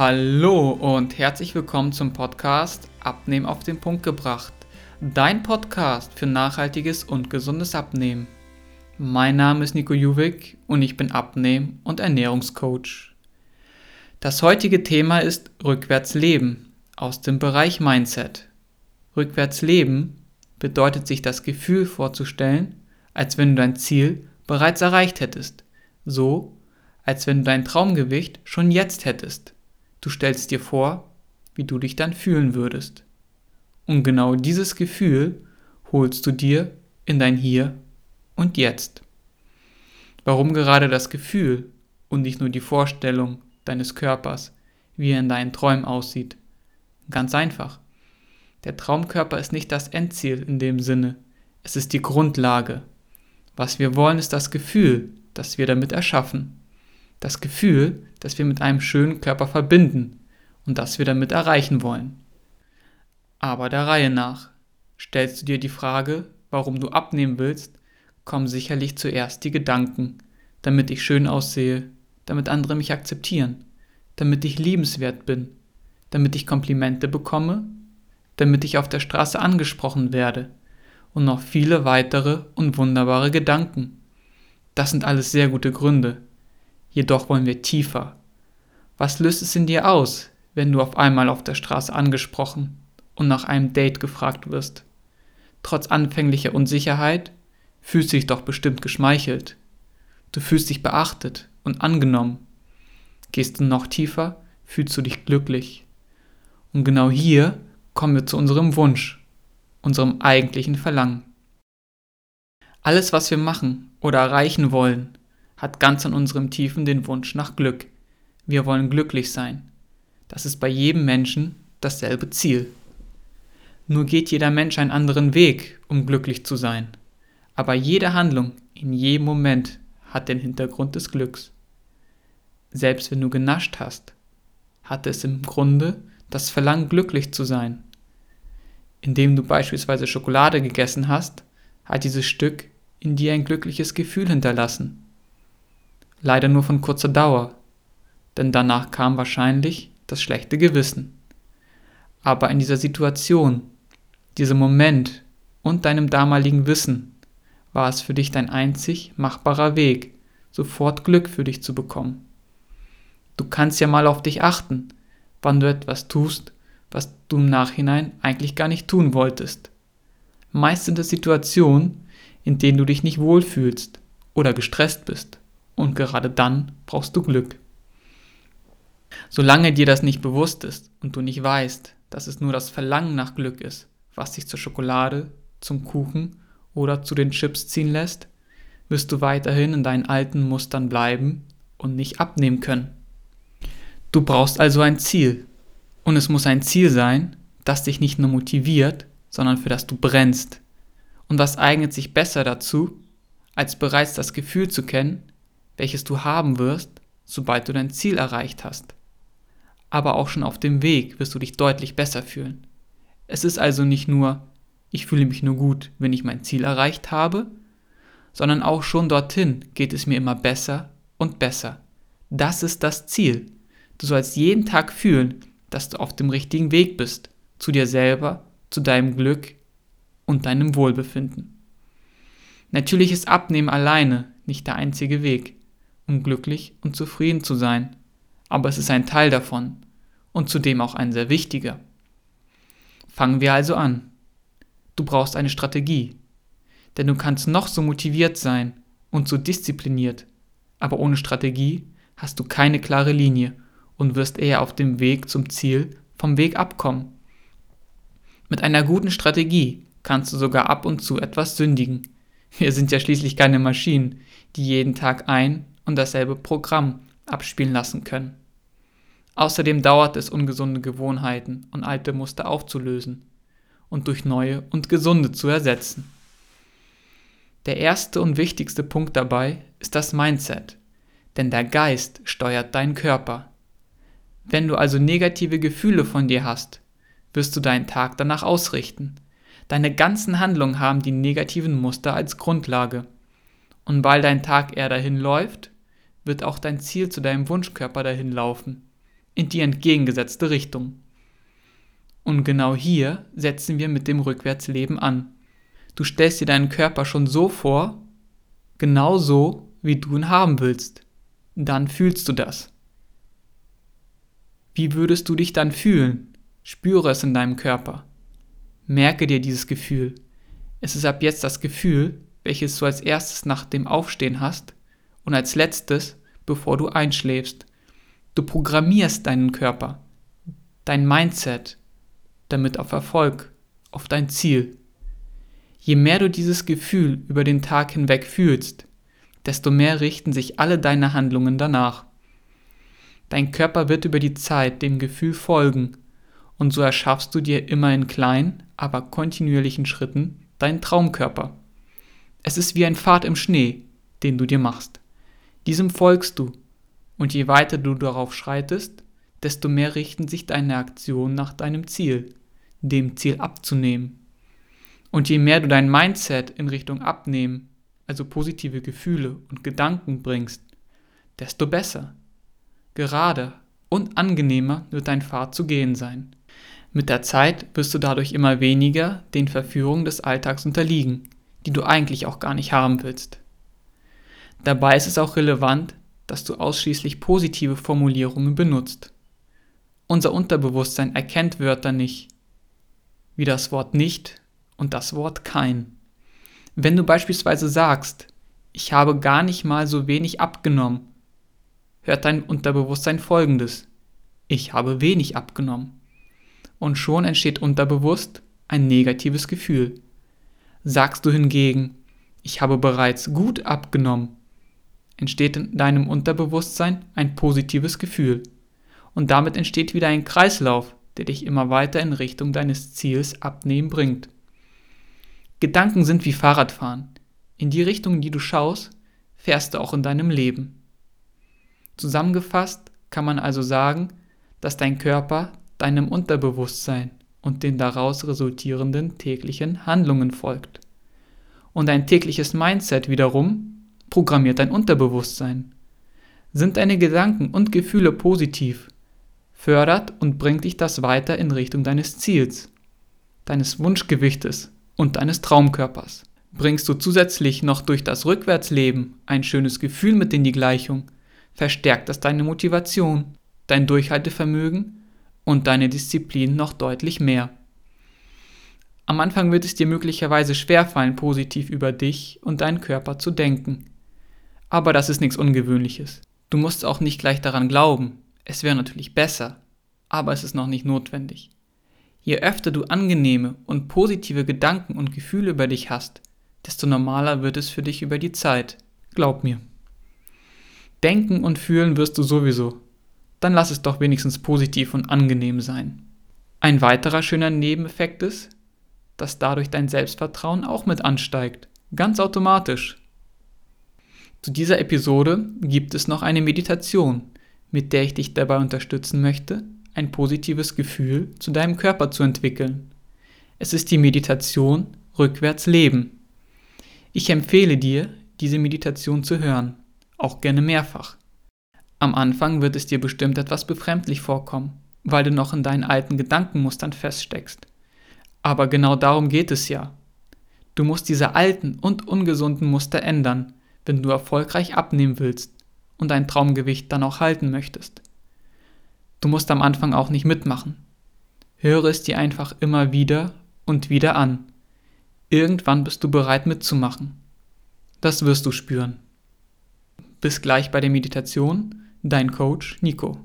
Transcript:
Hallo und herzlich willkommen zum Podcast Abnehmen auf den Punkt gebracht. Dein Podcast für nachhaltiges und gesundes Abnehmen. Mein Name ist Nico Juwik und ich bin Abnehmen- und Ernährungscoach. Das heutige Thema ist Rückwärts leben aus dem Bereich Mindset. Rückwärts leben bedeutet sich das Gefühl vorzustellen, als wenn du dein Ziel bereits erreicht hättest. So, als wenn du dein Traumgewicht schon jetzt hättest. Du stellst dir vor, wie du dich dann fühlen würdest. Und genau dieses Gefühl holst du dir in dein Hier und Jetzt. Warum gerade das Gefühl und nicht nur die Vorstellung deines Körpers, wie er in deinen Träumen aussieht? Ganz einfach. Der Traumkörper ist nicht das Endziel in dem Sinne, es ist die Grundlage. Was wir wollen, ist das Gefühl, das wir damit erschaffen das Gefühl, das wir mit einem schönen Körper verbinden und das wir damit erreichen wollen. Aber der Reihe nach. Stellst du dir die Frage, warum du abnehmen willst, kommen sicherlich zuerst die Gedanken, damit ich schön aussehe, damit andere mich akzeptieren, damit ich liebenswert bin, damit ich Komplimente bekomme, damit ich auf der Straße angesprochen werde und noch viele weitere und wunderbare Gedanken. Das sind alles sehr gute Gründe, jedoch wollen wir tiefer. Was löst es in dir aus, wenn du auf einmal auf der Straße angesprochen und nach einem Date gefragt wirst? Trotz anfänglicher Unsicherheit fühlst du dich doch bestimmt geschmeichelt. Du fühlst dich beachtet und angenommen. Gehst du noch tiefer, fühlst du dich glücklich. Und genau hier kommen wir zu unserem Wunsch, unserem eigentlichen Verlangen. Alles, was wir machen oder erreichen wollen, hat ganz an unserem Tiefen den Wunsch nach Glück. Wir wollen glücklich sein. Das ist bei jedem Menschen dasselbe Ziel. Nur geht jeder Mensch einen anderen Weg, um glücklich zu sein. Aber jede Handlung in jedem Moment hat den Hintergrund des Glücks. Selbst wenn du genascht hast, hatte es im Grunde das Verlangen, glücklich zu sein. Indem du beispielsweise Schokolade gegessen hast, hat dieses Stück in dir ein glückliches Gefühl hinterlassen leider nur von kurzer Dauer, denn danach kam wahrscheinlich das schlechte Gewissen. Aber in dieser Situation, diesem Moment und deinem damaligen Wissen war es für dich dein einzig machbarer Weg, sofort Glück für dich zu bekommen. Du kannst ja mal auf dich achten, wann du etwas tust, was du im Nachhinein eigentlich gar nicht tun wolltest. Meist sind es Situationen, in denen du dich nicht wohlfühlst oder gestresst bist und gerade dann brauchst du Glück. Solange dir das nicht bewusst ist und du nicht weißt, dass es nur das Verlangen nach Glück ist, was dich zur Schokolade, zum Kuchen oder zu den Chips ziehen lässt, wirst du weiterhin in deinen alten Mustern bleiben und nicht abnehmen können. Du brauchst also ein Ziel. Und es muss ein Ziel sein, das dich nicht nur motiviert, sondern für das du brennst. Und was eignet sich besser dazu, als bereits das Gefühl zu kennen, welches du haben wirst, sobald du dein Ziel erreicht hast. Aber auch schon auf dem Weg wirst du dich deutlich besser fühlen. Es ist also nicht nur, ich fühle mich nur gut, wenn ich mein Ziel erreicht habe, sondern auch schon dorthin geht es mir immer besser und besser. Das ist das Ziel. Du sollst jeden Tag fühlen, dass du auf dem richtigen Weg bist, zu dir selber, zu deinem Glück und deinem Wohlbefinden. Natürlich ist Abnehmen alleine nicht der einzige Weg um glücklich und zufrieden zu sein, aber es ist ein Teil davon und zudem auch ein sehr wichtiger. Fangen wir also an. Du brauchst eine Strategie, denn du kannst noch so motiviert sein und so diszipliniert, aber ohne Strategie hast du keine klare Linie und wirst eher auf dem Weg zum Ziel vom Weg abkommen. Mit einer guten Strategie kannst du sogar ab und zu etwas sündigen. Wir sind ja schließlich keine Maschinen, die jeden Tag ein und dasselbe Programm abspielen lassen können. Außerdem dauert es, ungesunde Gewohnheiten und alte Muster aufzulösen und durch neue und gesunde zu ersetzen. Der erste und wichtigste Punkt dabei ist das Mindset, denn der Geist steuert deinen Körper. Wenn du also negative Gefühle von dir hast, wirst du deinen Tag danach ausrichten. Deine ganzen Handlungen haben die negativen Muster als Grundlage. Und weil dein Tag eher dahin läuft, wird auch dein Ziel zu deinem Wunschkörper dahin laufen. in die entgegengesetzte Richtung. Und genau hier setzen wir mit dem Rückwärtsleben an. Du stellst dir deinen Körper schon so vor, genau so, wie du ihn haben willst. Dann fühlst du das. Wie würdest du dich dann fühlen? Spüre es in deinem Körper. Merke dir dieses Gefühl. Es ist ab jetzt das Gefühl, welches du als erstes nach dem Aufstehen hast und als letztes, bevor du einschläfst. Du programmierst deinen Körper, dein Mindset, damit auf Erfolg, auf dein Ziel. Je mehr du dieses Gefühl über den Tag hinweg fühlst, desto mehr richten sich alle deine Handlungen danach. Dein Körper wird über die Zeit dem Gefühl folgen und so erschaffst du dir immer in kleinen, aber kontinuierlichen Schritten deinen Traumkörper. Es ist wie ein Pfad im Schnee, den du dir machst. Diesem folgst du, und je weiter du darauf schreitest, desto mehr richten sich deine Aktionen nach deinem Ziel, dem Ziel abzunehmen. Und je mehr du dein Mindset in Richtung Abnehmen, also positive Gefühle und Gedanken bringst, desto besser. Gerade und angenehmer wird dein Pfad zu gehen sein. Mit der Zeit wirst du dadurch immer weniger den Verführungen des Alltags unterliegen, die du eigentlich auch gar nicht haben willst. Dabei ist es auch relevant, dass du ausschließlich positive Formulierungen benutzt. Unser Unterbewusstsein erkennt Wörter nicht, wie das Wort nicht und das Wort kein. Wenn du beispielsweise sagst, ich habe gar nicht mal so wenig abgenommen, hört dein Unterbewusstsein folgendes, ich habe wenig abgenommen. Und schon entsteht unterbewusst ein negatives Gefühl. Sagst du hingegen, ich habe bereits gut abgenommen, entsteht in deinem Unterbewusstsein ein positives Gefühl. Und damit entsteht wieder ein Kreislauf, der dich immer weiter in Richtung deines Ziels abnehmen bringt. Gedanken sind wie Fahrradfahren. In die Richtung, die du schaust, fährst du auch in deinem Leben. Zusammengefasst kann man also sagen, dass dein Körper deinem Unterbewusstsein und den daraus resultierenden täglichen Handlungen folgt. Und dein tägliches Mindset wiederum programmiert dein Unterbewusstsein. Sind deine Gedanken und Gefühle positiv, fördert und bringt dich das weiter in Richtung deines Ziels, deines Wunschgewichtes und deines Traumkörpers. Bringst du zusätzlich noch durch das Rückwärtsleben ein schönes Gefühl mit in die Gleichung, verstärkt das deine Motivation, dein Durchhaltevermögen und deine Disziplin noch deutlich mehr. Am Anfang wird es dir möglicherweise schwerfallen, positiv über dich und deinen Körper zu denken. Aber das ist nichts Ungewöhnliches. Du musst auch nicht gleich daran glauben. Es wäre natürlich besser, aber es ist noch nicht notwendig. Je öfter du angenehme und positive Gedanken und Gefühle über dich hast, desto normaler wird es für dich über die Zeit. Glaub mir. Denken und fühlen wirst du sowieso, dann lass es doch wenigstens positiv und angenehm sein. Ein weiterer schöner Nebeneffekt ist, dass dadurch dein Selbstvertrauen auch mit ansteigt, ganz automatisch. Zu dieser Episode gibt es noch eine Meditation, mit der ich dich dabei unterstützen möchte, ein positives Gefühl zu deinem Körper zu entwickeln. Es ist die Meditation Rückwärts Leben. Ich empfehle dir, diese Meditation zu hören, auch gerne mehrfach. Am Anfang wird es dir bestimmt etwas befremdlich vorkommen, weil du noch in deinen alten Gedankenmustern feststeckst. Aber genau darum geht es ja. Du musst diese alten und ungesunden Muster ändern, wenn du erfolgreich abnehmen willst und dein Traumgewicht dann auch halten möchtest. Du musst am Anfang auch nicht mitmachen. Höre es dir einfach immer wieder und wieder an. Irgendwann bist du bereit mitzumachen. Das wirst du spüren. Bis gleich bei der Meditation Dein Coach Nico.